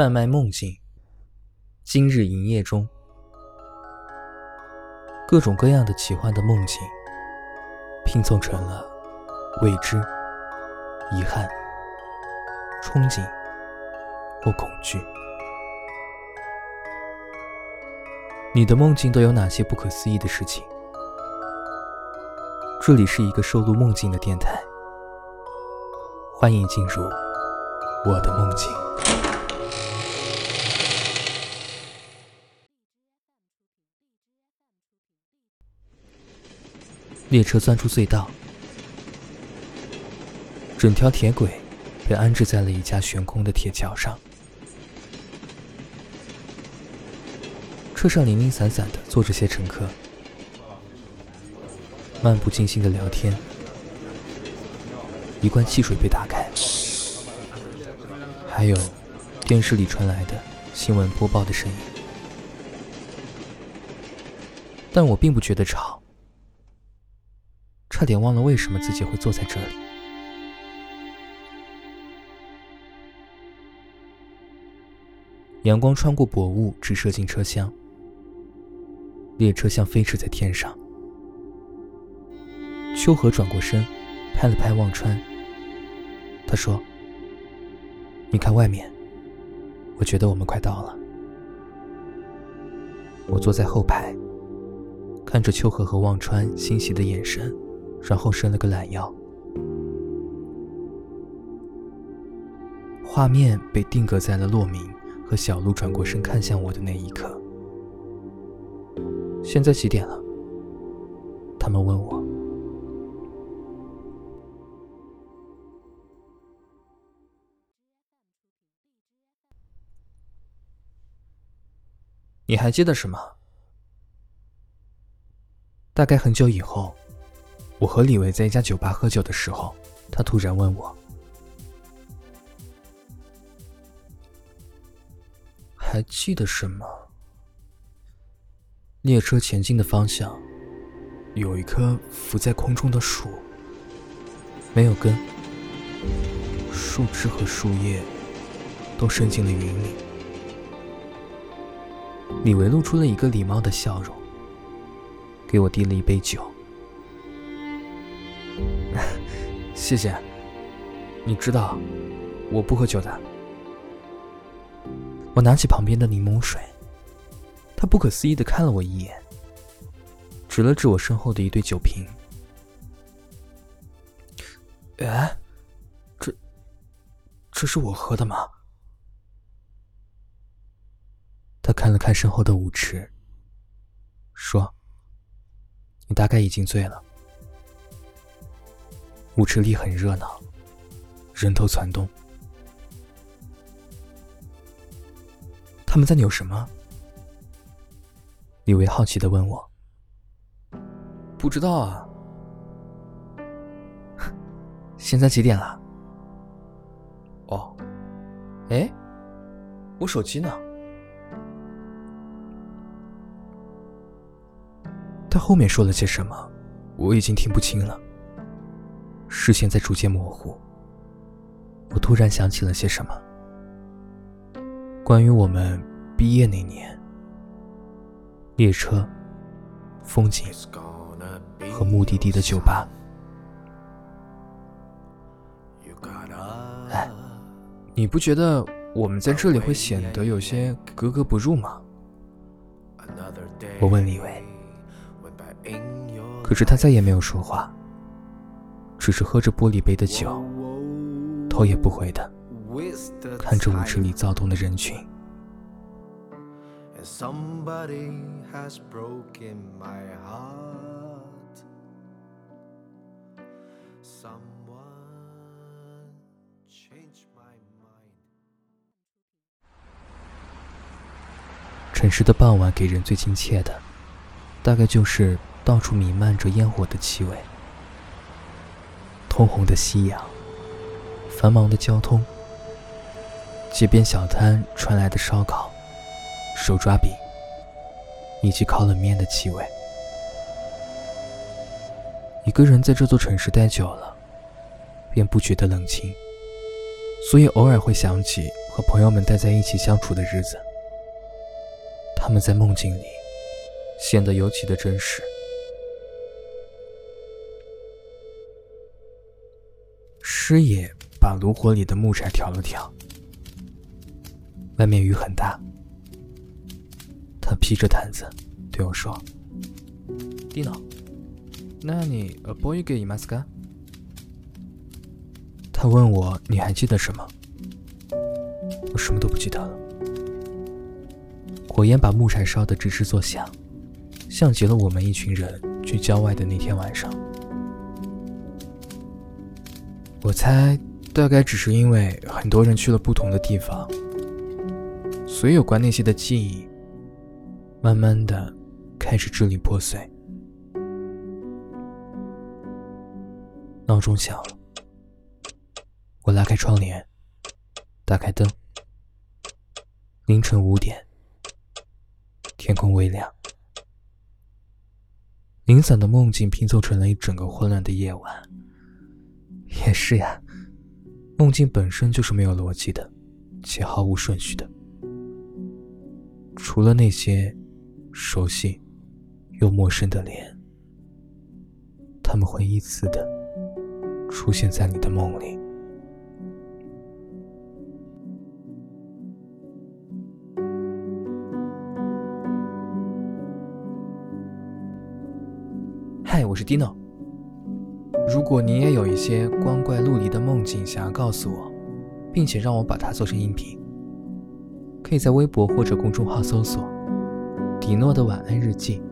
贩卖梦境，今日营业中。各种各样的奇幻的梦境，拼凑成了未知、遗憾、憧憬或恐惧。你的梦境都有哪些不可思议的事情？这里是一个收录梦境的电台，欢迎进入我的梦境。列车钻出隧道，整条铁轨被安置在了一架悬空的铁桥上。车上零零散散的坐着些乘客，漫不经心的聊天。一罐汽水被打开，还有电视里传来的新闻播报的声音，但我并不觉得吵，差点忘了为什么自己会坐在这里。阳光穿过薄雾，直射进车厢。列车像飞驰在天上。秋荷转过身，拍了拍忘川。他说：“你看外面，我觉得我们快到了。”我坐在后排，看着秋荷和忘川欣喜的眼神，然后伸了个懒腰。画面被定格在了洛明和小鹿转过身看向我的那一刻。现在几点了？他们问我。你还记得什么？大概很久以后，我和李维在一家酒吧喝酒的时候，他突然问我：“还记得什么？”列车前进的方向，有一棵浮在空中的树，没有根，树枝和树叶都伸进了云里。李维露出了一个礼貌的笑容，给我递了一杯酒。谢谢。你知道，我不喝酒的。我拿起旁边的柠檬水。他不可思议的看了我一眼，指了指我身后的一堆酒瓶。哎，这，这是我喝的吗？他看了看身后的舞池，说：“你大概已经醉了。”舞池里很热闹，人头攒动。他们在扭什么？李维好奇的问我：“不知道啊，现在几点了？”哦，哎，我手机呢？他后面说了些什么，我已经听不清了。视线在逐渐模糊，我突然想起了些什么，关于我们毕业那年。列车、风景和目的地的酒吧。哎，你不觉得我们在这里会显得有些格格不入吗？我问李维，可是他再也没有说话，只是喝着玻璃杯的酒，头也不回的看着舞池里躁动的人群。城市的傍晚给人最亲切的大概就是到处弥漫着烟火的气味通红的夕阳繁忙的交通街边小摊传来的烧烤手抓饼以及烤冷面的气味。一个人在这座城市待久了，便不觉得冷清，所以偶尔会想起和朋友们待在一起相处的日子，他们在梦境里显得尤其的真实。师爷把炉火里的木柴挑了挑，外面雨很大。他披着毯子对我说：“蒂诺，那你呃，播一个伊玛斯卡？”他问我：“你还记得什么？”我什么都不记得了。火焰把木柴烧得吱吱作响，像极了我们一群人去郊外的那天晚上。我猜，大概只是因为很多人去了不同的地方，所以有关那些的记忆，慢慢的开始支离破碎。闹钟响了。我拉开窗帘，打开灯。凌晨五点，天空微亮。零散的梦境拼凑成了一整个混乱的夜晚。也是呀，梦境本身就是没有逻辑的，且毫无顺序的。除了那些熟悉又陌生的脸，他们会依次的出现在你的梦里。嗨，我是 Dino。如果你也有一些光怪陆离的梦境想要告诉我，并且让我把它做成音频，可以在微博或者公众号搜索“迪诺的晚安日记”，